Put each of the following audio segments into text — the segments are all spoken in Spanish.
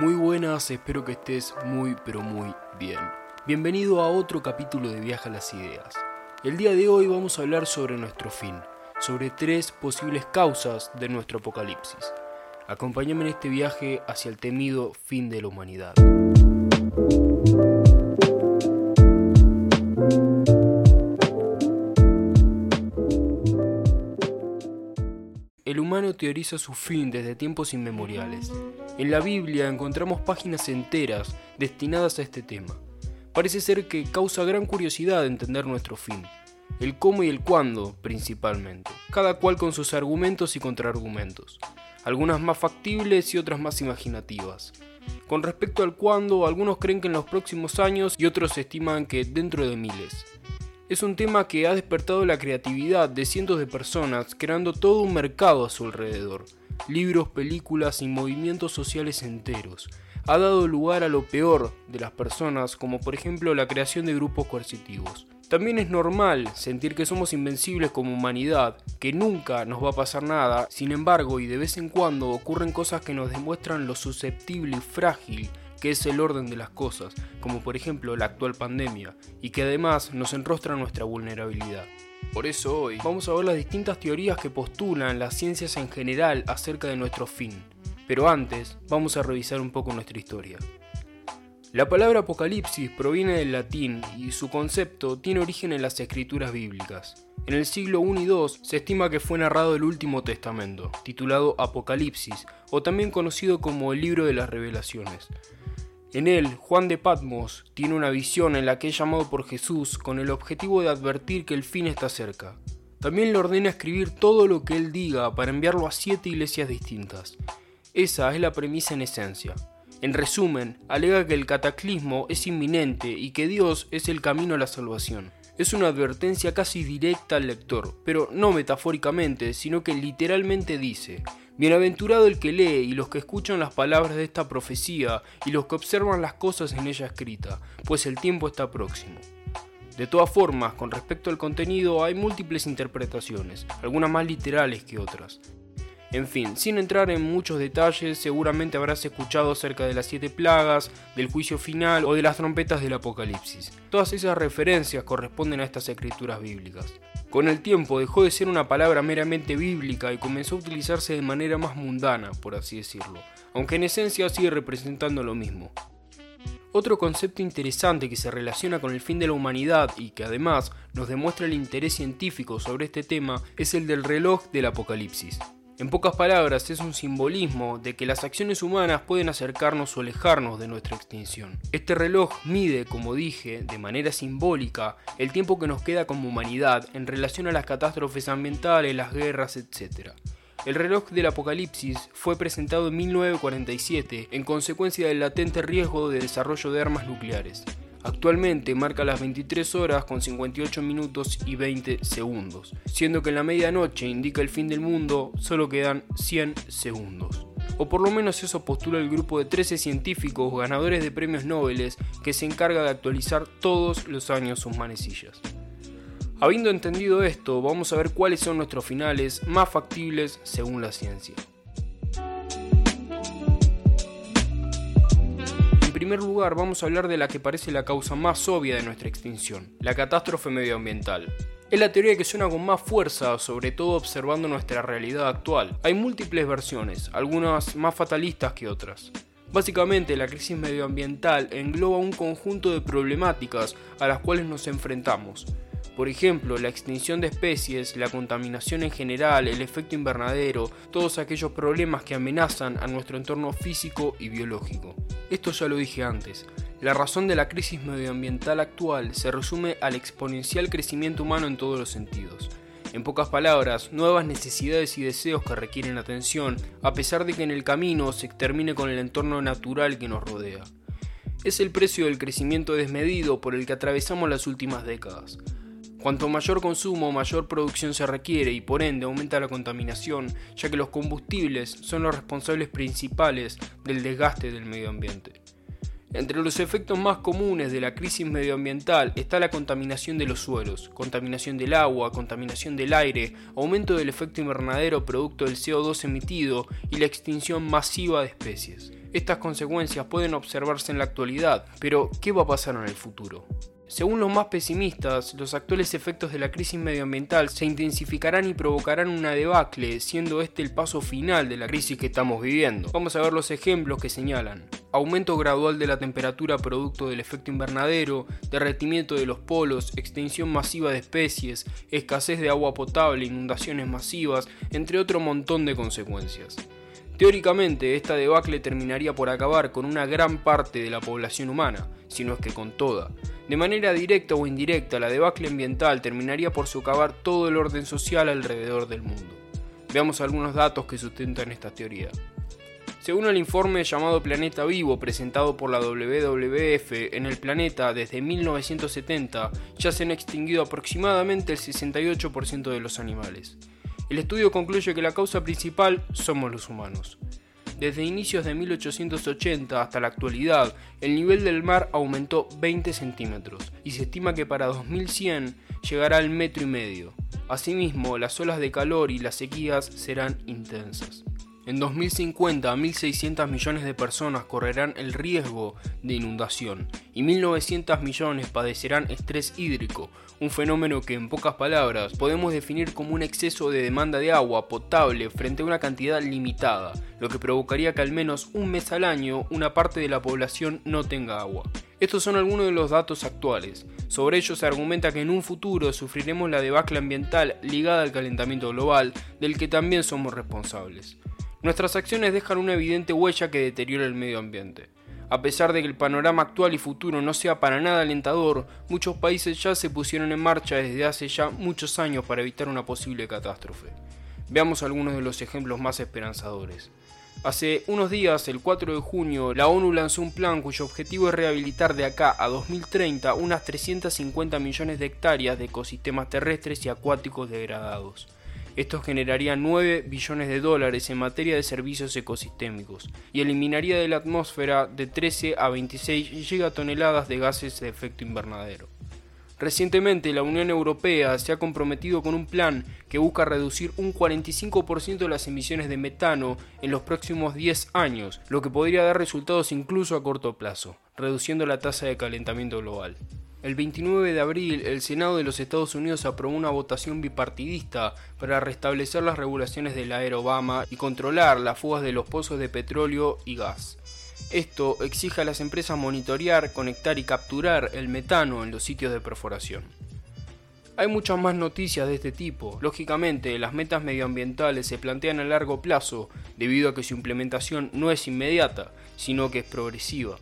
Muy buenas, espero que estés muy pero muy bien. Bienvenido a otro capítulo de Viaja a las Ideas. El día de hoy vamos a hablar sobre nuestro fin, sobre tres posibles causas de nuestro apocalipsis. Acompáñame en este viaje hacia el temido fin de la humanidad. El humano teoriza su fin desde tiempos inmemoriales. En la Biblia encontramos páginas enteras destinadas a este tema. Parece ser que causa gran curiosidad entender nuestro fin, el cómo y el cuándo principalmente, cada cual con sus argumentos y contraargumentos, algunas más factibles y otras más imaginativas. Con respecto al cuándo, algunos creen que en los próximos años y otros estiman que dentro de miles es un tema que ha despertado la creatividad de cientos de personas, creando todo un mercado a su alrededor. Libros, películas y movimientos sociales enteros. Ha dado lugar a lo peor de las personas, como por ejemplo la creación de grupos coercitivos. También es normal sentir que somos invencibles como humanidad, que nunca nos va a pasar nada, sin embargo y de vez en cuando ocurren cosas que nos demuestran lo susceptible y frágil que es el orden de las cosas, como por ejemplo la actual pandemia, y que además nos enrostra nuestra vulnerabilidad. Por eso hoy vamos a ver las distintas teorías que postulan las ciencias en general acerca de nuestro fin. Pero antes, vamos a revisar un poco nuestra historia. La palabra apocalipsis proviene del latín y su concepto tiene origen en las escrituras bíblicas. En el siglo I y II se estima que fue narrado el último testamento, titulado Apocalipsis, o también conocido como el libro de las revelaciones. En él, Juan de Patmos tiene una visión en la que es llamado por Jesús con el objetivo de advertir que el fin está cerca. También le ordena escribir todo lo que él diga para enviarlo a siete iglesias distintas. Esa es la premisa en esencia. En resumen, alega que el cataclismo es inminente y que Dios es el camino a la salvación. Es una advertencia casi directa al lector, pero no metafóricamente, sino que literalmente dice, Bienaventurado el que lee y los que escuchan las palabras de esta profecía y los que observan las cosas en ella escrita, pues el tiempo está próximo. De todas formas, con respecto al contenido hay múltiples interpretaciones, algunas más literales que otras. En fin, sin entrar en muchos detalles, seguramente habrás escuchado acerca de las siete plagas, del juicio final o de las trompetas del Apocalipsis. Todas esas referencias corresponden a estas escrituras bíblicas. Con el tiempo dejó de ser una palabra meramente bíblica y comenzó a utilizarse de manera más mundana, por así decirlo, aunque en esencia sigue representando lo mismo. Otro concepto interesante que se relaciona con el fin de la humanidad y que además nos demuestra el interés científico sobre este tema es el del reloj del apocalipsis. En pocas palabras, es un simbolismo de que las acciones humanas pueden acercarnos o alejarnos de nuestra extinción. Este reloj mide, como dije, de manera simbólica, el tiempo que nos queda como humanidad en relación a las catástrofes ambientales, las guerras, etc. El reloj del apocalipsis fue presentado en 1947 en consecuencia del latente riesgo de desarrollo de armas nucleares. Actualmente marca las 23 horas con 58 minutos y 20 segundos, siendo que en la medianoche indica el fin del mundo, solo quedan 100 segundos. O por lo menos eso postula el grupo de 13 científicos ganadores de premios Nobel que se encarga de actualizar todos los años sus manecillas. Habiendo entendido esto, vamos a ver cuáles son nuestros finales más factibles según la ciencia. Primer lugar vamos a hablar de la que parece la causa más obvia de nuestra extinción, la catástrofe medioambiental. Es la teoría que suena con más fuerza, sobre todo observando nuestra realidad actual. Hay múltiples versiones, algunas más fatalistas que otras. Básicamente, la crisis medioambiental engloba un conjunto de problemáticas a las cuales nos enfrentamos, por ejemplo, la extinción de especies, la contaminación en general, el efecto invernadero, todos aquellos problemas que amenazan a nuestro entorno físico y biológico. Esto ya lo dije antes. La razón de la crisis medioambiental actual se resume al exponencial crecimiento humano en todos los sentidos. En pocas palabras, nuevas necesidades y deseos que requieren atención, a pesar de que en el camino se extermine con el entorno natural que nos rodea. Es el precio del crecimiento desmedido por el que atravesamos las últimas décadas. Cuanto mayor consumo, mayor producción se requiere y por ende aumenta la contaminación, ya que los combustibles son los responsables principales del desgaste del medio ambiente. Entre los efectos más comunes de la crisis medioambiental está la contaminación de los suelos, contaminación del agua, contaminación del aire, aumento del efecto invernadero producto del CO2 emitido y la extinción masiva de especies. Estas consecuencias pueden observarse en la actualidad, pero ¿qué va a pasar en el futuro? Según los más pesimistas, los actuales efectos de la crisis medioambiental se intensificarán y provocarán una debacle, siendo este el paso final de la crisis que estamos viviendo. Vamos a ver los ejemplos que señalan. Aumento gradual de la temperatura producto del efecto invernadero, derretimiento de los polos, extinción masiva de especies, escasez de agua potable, inundaciones masivas, entre otro montón de consecuencias. Teóricamente, esta debacle terminaría por acabar con una gran parte de la población humana, si no es que con toda. De manera directa o indirecta, la debacle ambiental terminaría por socavar todo el orden social alrededor del mundo. Veamos algunos datos que sustentan esta teoría. Según el informe llamado Planeta Vivo presentado por la WWF, en el planeta desde 1970 ya se han extinguido aproximadamente el 68% de los animales. El estudio concluye que la causa principal somos los humanos. Desde inicios de 1880 hasta la actualidad, el nivel del mar aumentó 20 centímetros y se estima que para 2100 llegará al metro y medio. Asimismo, las olas de calor y las sequías serán intensas. En 2050, 1.600 millones de personas correrán el riesgo de inundación y 1.900 millones padecerán estrés hídrico, un fenómeno que en pocas palabras podemos definir como un exceso de demanda de agua potable frente a una cantidad limitada, lo que provocaría que al menos un mes al año una parte de la población no tenga agua. Estos son algunos de los datos actuales. Sobre ellos se argumenta que en un futuro sufriremos la debacle ambiental ligada al calentamiento global, del que también somos responsables. Nuestras acciones dejan una evidente huella que deteriora el medio ambiente. A pesar de que el panorama actual y futuro no sea para nada alentador, muchos países ya se pusieron en marcha desde hace ya muchos años para evitar una posible catástrofe. Veamos algunos de los ejemplos más esperanzadores. Hace unos días, el 4 de junio, la ONU lanzó un plan cuyo objetivo es rehabilitar de acá a 2030 unas 350 millones de hectáreas de ecosistemas terrestres y acuáticos degradados. Esto generaría 9 billones de dólares en materia de servicios ecosistémicos y eliminaría de la atmósfera de 13 a 26 gigatoneladas de gases de efecto invernadero. Recientemente la Unión Europea se ha comprometido con un plan que busca reducir un 45% de las emisiones de metano en los próximos 10 años, lo que podría dar resultados incluso a corto plazo, reduciendo la tasa de calentamiento global. El 29 de abril, el Senado de los Estados Unidos aprobó una votación bipartidista para restablecer las regulaciones de la era Obama y controlar las fugas de los pozos de petróleo y gas. Esto exige a las empresas monitorear, conectar y capturar el metano en los sitios de perforación. Hay muchas más noticias de este tipo. Lógicamente, las metas medioambientales se plantean a largo plazo, debido a que su implementación no es inmediata, sino que es progresiva.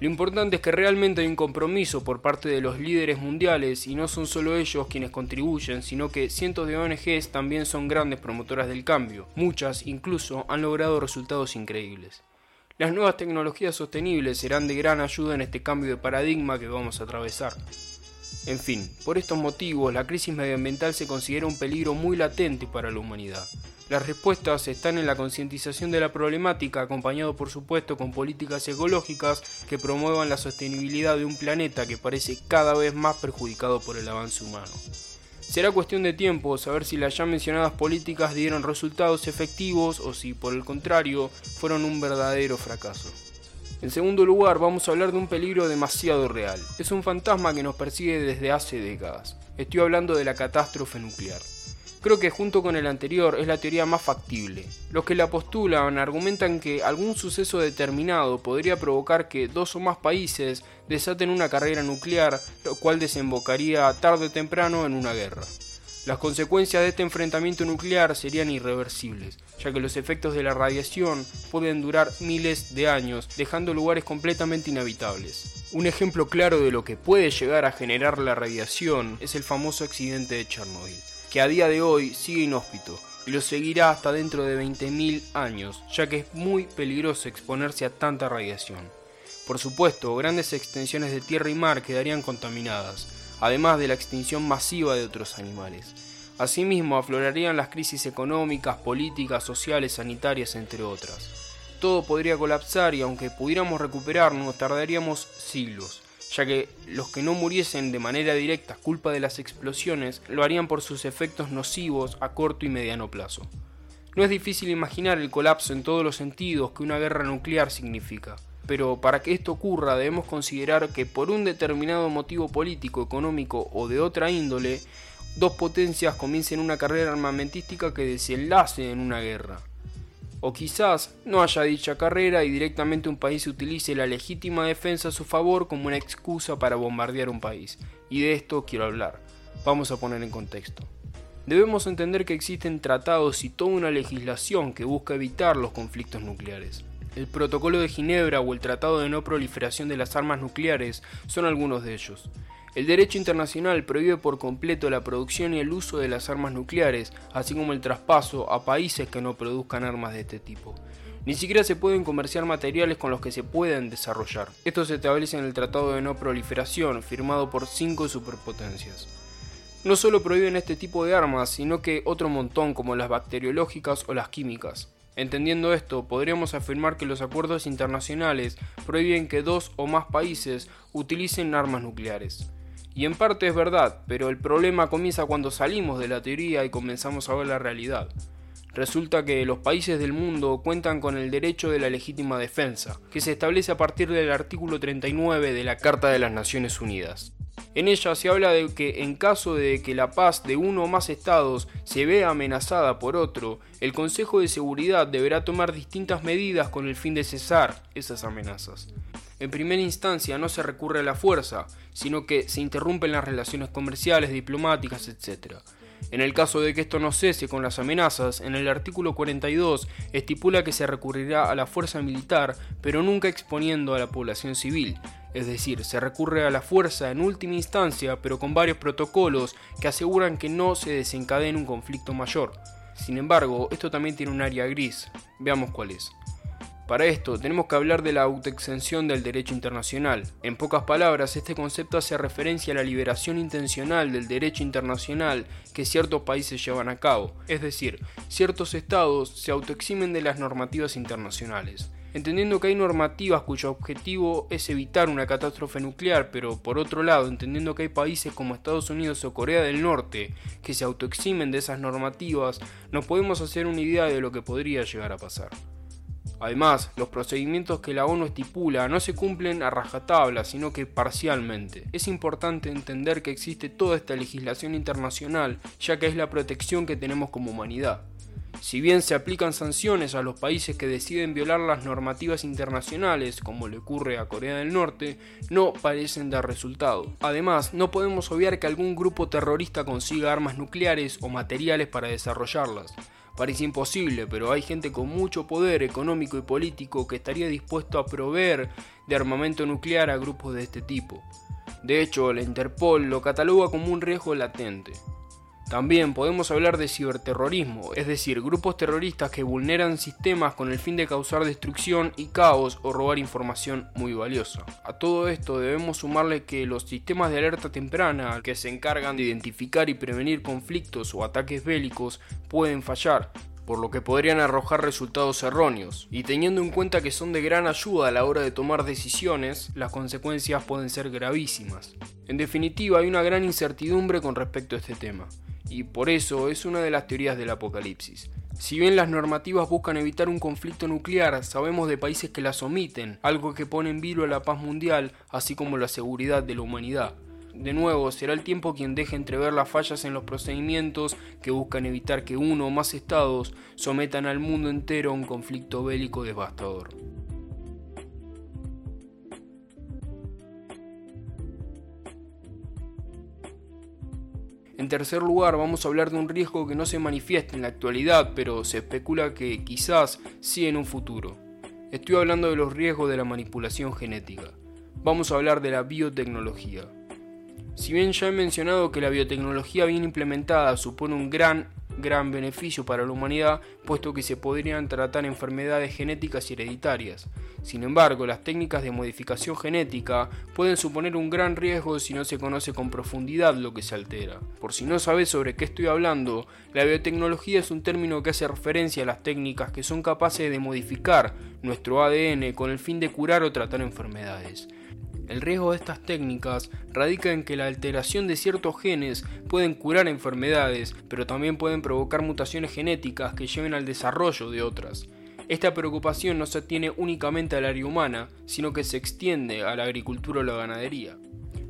Lo importante es que realmente hay un compromiso por parte de los líderes mundiales y no son solo ellos quienes contribuyen, sino que cientos de ONGs también son grandes promotoras del cambio. Muchas incluso han logrado resultados increíbles. Las nuevas tecnologías sostenibles serán de gran ayuda en este cambio de paradigma que vamos a atravesar. En fin, por estos motivos la crisis medioambiental se considera un peligro muy latente para la humanidad. Las respuestas están en la concientización de la problemática, acompañado por supuesto con políticas ecológicas que promuevan la sostenibilidad de un planeta que parece cada vez más perjudicado por el avance humano. Será cuestión de tiempo saber si las ya mencionadas políticas dieron resultados efectivos o si, por el contrario, fueron un verdadero fracaso. En segundo lugar, vamos a hablar de un peligro demasiado real. Es un fantasma que nos persigue desde hace décadas. Estoy hablando de la catástrofe nuclear. Creo que junto con el anterior es la teoría más factible. Los que la postulan argumentan que algún suceso determinado podría provocar que dos o más países desaten una carrera nuclear, lo cual desembocaría tarde o temprano en una guerra. Las consecuencias de este enfrentamiento nuclear serían irreversibles, ya que los efectos de la radiación pueden durar miles de años, dejando lugares completamente inhabitables. Un ejemplo claro de lo que puede llegar a generar la radiación es el famoso accidente de Chernobyl que a día de hoy sigue inhóspito y lo seguirá hasta dentro de 20.000 años, ya que es muy peligroso exponerse a tanta radiación. Por supuesto, grandes extensiones de tierra y mar quedarían contaminadas, además de la extinción masiva de otros animales. Asimismo, aflorarían las crisis económicas, políticas, sociales, sanitarias, entre otras. Todo podría colapsar y aunque pudiéramos recuperarnos, tardaríamos siglos ya que los que no muriesen de manera directa culpa de las explosiones lo harían por sus efectos nocivos a corto y mediano plazo. No es difícil imaginar el colapso en todos los sentidos que una guerra nuclear significa. Pero para que esto ocurra debemos considerar que por un determinado motivo político, económico o de otra índole, dos potencias comiencen una carrera armamentística que desenlace en una guerra. O quizás no haya dicha carrera y directamente un país utilice la legítima defensa a su favor como una excusa para bombardear un país. Y de esto quiero hablar. Vamos a poner en contexto. Debemos entender que existen tratados y toda una legislación que busca evitar los conflictos nucleares. El Protocolo de Ginebra o el Tratado de No Proliferación de las Armas Nucleares son algunos de ellos. El derecho internacional prohíbe por completo la producción y el uso de las armas nucleares, así como el traspaso a países que no produzcan armas de este tipo. Ni siquiera se pueden comerciar materiales con los que se puedan desarrollar. Esto se establece en el Tratado de No Proliferación, firmado por cinco superpotencias. No solo prohíben este tipo de armas, sino que otro montón como las bacteriológicas o las químicas. Entendiendo esto, podríamos afirmar que los acuerdos internacionales prohíben que dos o más países utilicen armas nucleares. Y en parte es verdad, pero el problema comienza cuando salimos de la teoría y comenzamos a ver la realidad. Resulta que los países del mundo cuentan con el derecho de la legítima defensa, que se establece a partir del artículo 39 de la Carta de las Naciones Unidas. En ella se habla de que en caso de que la paz de uno o más estados se vea amenazada por otro, el Consejo de Seguridad deberá tomar distintas medidas con el fin de cesar esas amenazas. En primera instancia no se recurre a la fuerza, sino que se interrumpen las relaciones comerciales, diplomáticas, etc. En el caso de que esto no cese con las amenazas, en el artículo 42 estipula que se recurrirá a la fuerza militar, pero nunca exponiendo a la población civil, es decir, se recurre a la fuerza en última instancia, pero con varios protocolos que aseguran que no se desencadene un conflicto mayor. Sin embargo, esto también tiene un área gris. Veamos cuál es. Para esto tenemos que hablar de la autoexención del derecho internacional. En pocas palabras, este concepto hace referencia a la liberación intencional del derecho internacional que ciertos países llevan a cabo, es decir, ciertos estados se autoeximen de las normativas internacionales entendiendo que hay normativas cuyo objetivo es evitar una catástrofe nuclear, pero por otro lado, entendiendo que hay países como Estados Unidos o Corea del Norte que se autoeximen de esas normativas, nos podemos hacer una idea de lo que podría llegar a pasar. Además, los procedimientos que la ONU estipula no se cumplen a rajatabla, sino que parcialmente. Es importante entender que existe toda esta legislación internacional, ya que es la protección que tenemos como humanidad. Si bien se aplican sanciones a los países que deciden violar las normativas internacionales, como le ocurre a Corea del Norte, no parecen dar resultado. Además, no podemos obviar que algún grupo terrorista consiga armas nucleares o materiales para desarrollarlas. Parece imposible, pero hay gente con mucho poder económico y político que estaría dispuesto a proveer de armamento nuclear a grupos de este tipo. De hecho, la Interpol lo cataloga como un riesgo latente. También podemos hablar de ciberterrorismo, es decir, grupos terroristas que vulneran sistemas con el fin de causar destrucción y caos o robar información muy valiosa. A todo esto debemos sumarle que los sistemas de alerta temprana que se encargan de identificar y prevenir conflictos o ataques bélicos pueden fallar, por lo que podrían arrojar resultados erróneos, y teniendo en cuenta que son de gran ayuda a la hora de tomar decisiones, las consecuencias pueden ser gravísimas. En definitiva, hay una gran incertidumbre con respecto a este tema y por eso es una de las teorías del apocalipsis. Si bien las normativas buscan evitar un conflicto nuclear, sabemos de países que las omiten, algo que pone en vilo a la paz mundial, así como la seguridad de la humanidad. De nuevo, será el tiempo quien deje entrever las fallas en los procedimientos que buscan evitar que uno o más estados sometan al mundo entero a un conflicto bélico devastador. Tercer lugar, vamos a hablar de un riesgo que no se manifiesta en la actualidad, pero se especula que quizás sí en un futuro. Estoy hablando de los riesgos de la manipulación genética. Vamos a hablar de la biotecnología. Si bien ya he mencionado que la biotecnología bien implementada supone un gran gran beneficio para la humanidad, puesto que se podrían tratar enfermedades genéticas y hereditarias. Sin embargo, las técnicas de modificación genética pueden suponer un gran riesgo si no se conoce con profundidad lo que se altera. Por si no sabes sobre qué estoy hablando, la biotecnología es un término que hace referencia a las técnicas que son capaces de modificar nuestro ADN con el fin de curar o tratar enfermedades. El riesgo de estas técnicas radica en que la alteración de ciertos genes pueden curar enfermedades, pero también pueden provocar mutaciones genéticas que lleven al desarrollo de otras. Esta preocupación no se atiene únicamente al área humana, sino que se extiende a la agricultura o la ganadería.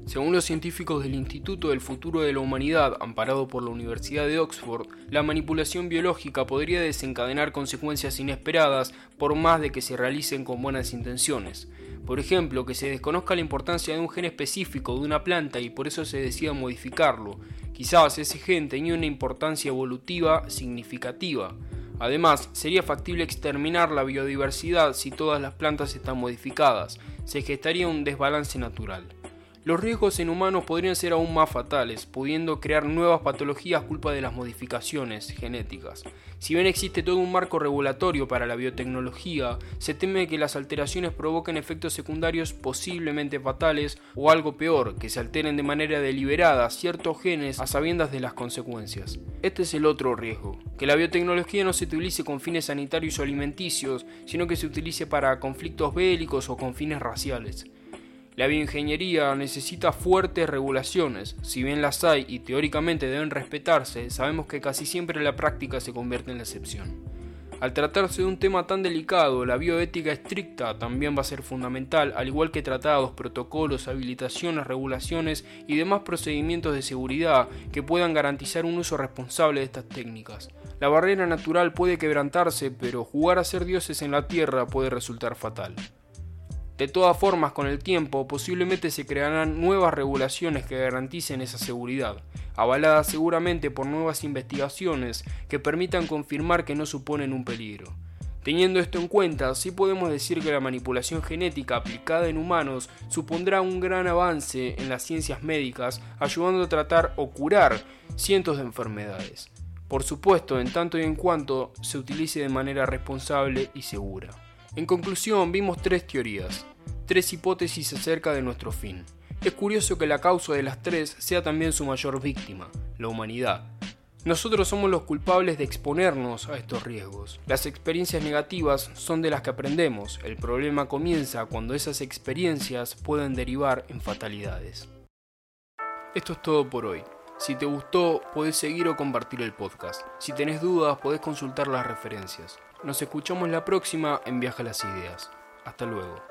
Según los científicos del Instituto del Futuro de la Humanidad, amparado por la Universidad de Oxford, la manipulación biológica podría desencadenar consecuencias inesperadas por más de que se realicen con buenas intenciones. Por ejemplo, que se desconozca la importancia de un gen específico de una planta y por eso se decida modificarlo. Quizás ese gen tenía una importancia evolutiva significativa. Además, sería factible exterminar la biodiversidad si todas las plantas están modificadas. Se gestaría un desbalance natural. Los riesgos en humanos podrían ser aún más fatales, pudiendo crear nuevas patologías culpa de las modificaciones genéticas. Si bien existe todo un marco regulatorio para la biotecnología, se teme que las alteraciones provoquen efectos secundarios posiblemente fatales o algo peor, que se alteren de manera deliberada ciertos genes a sabiendas de las consecuencias. Este es el otro riesgo, que la biotecnología no se utilice con fines sanitarios o alimenticios, sino que se utilice para conflictos bélicos o con fines raciales. La bioingeniería necesita fuertes regulaciones, si bien las hay y teóricamente deben respetarse, sabemos que casi siempre la práctica se convierte en la excepción. Al tratarse de un tema tan delicado, la bioética estricta también va a ser fundamental, al igual que tratados, protocolos, habilitaciones, regulaciones y demás procedimientos de seguridad que puedan garantizar un uso responsable de estas técnicas. La barrera natural puede quebrantarse, pero jugar a ser dioses en la Tierra puede resultar fatal. De todas formas, con el tiempo, posiblemente se crearán nuevas regulaciones que garanticen esa seguridad, avaladas seguramente por nuevas investigaciones que permitan confirmar que no suponen un peligro. Teniendo esto en cuenta, sí podemos decir que la manipulación genética aplicada en humanos supondrá un gran avance en las ciencias médicas, ayudando a tratar o curar cientos de enfermedades. Por supuesto, en tanto y en cuanto se utilice de manera responsable y segura. En conclusión, vimos tres teorías, tres hipótesis acerca de nuestro fin. Es curioso que la causa de las tres sea también su mayor víctima, la humanidad. Nosotros somos los culpables de exponernos a estos riesgos. Las experiencias negativas son de las que aprendemos. El problema comienza cuando esas experiencias pueden derivar en fatalidades. Esto es todo por hoy. Si te gustó, podés seguir o compartir el podcast. Si tenés dudas, podés consultar las referencias. Nos escuchamos la próxima en Viaje a las Ideas. Hasta luego.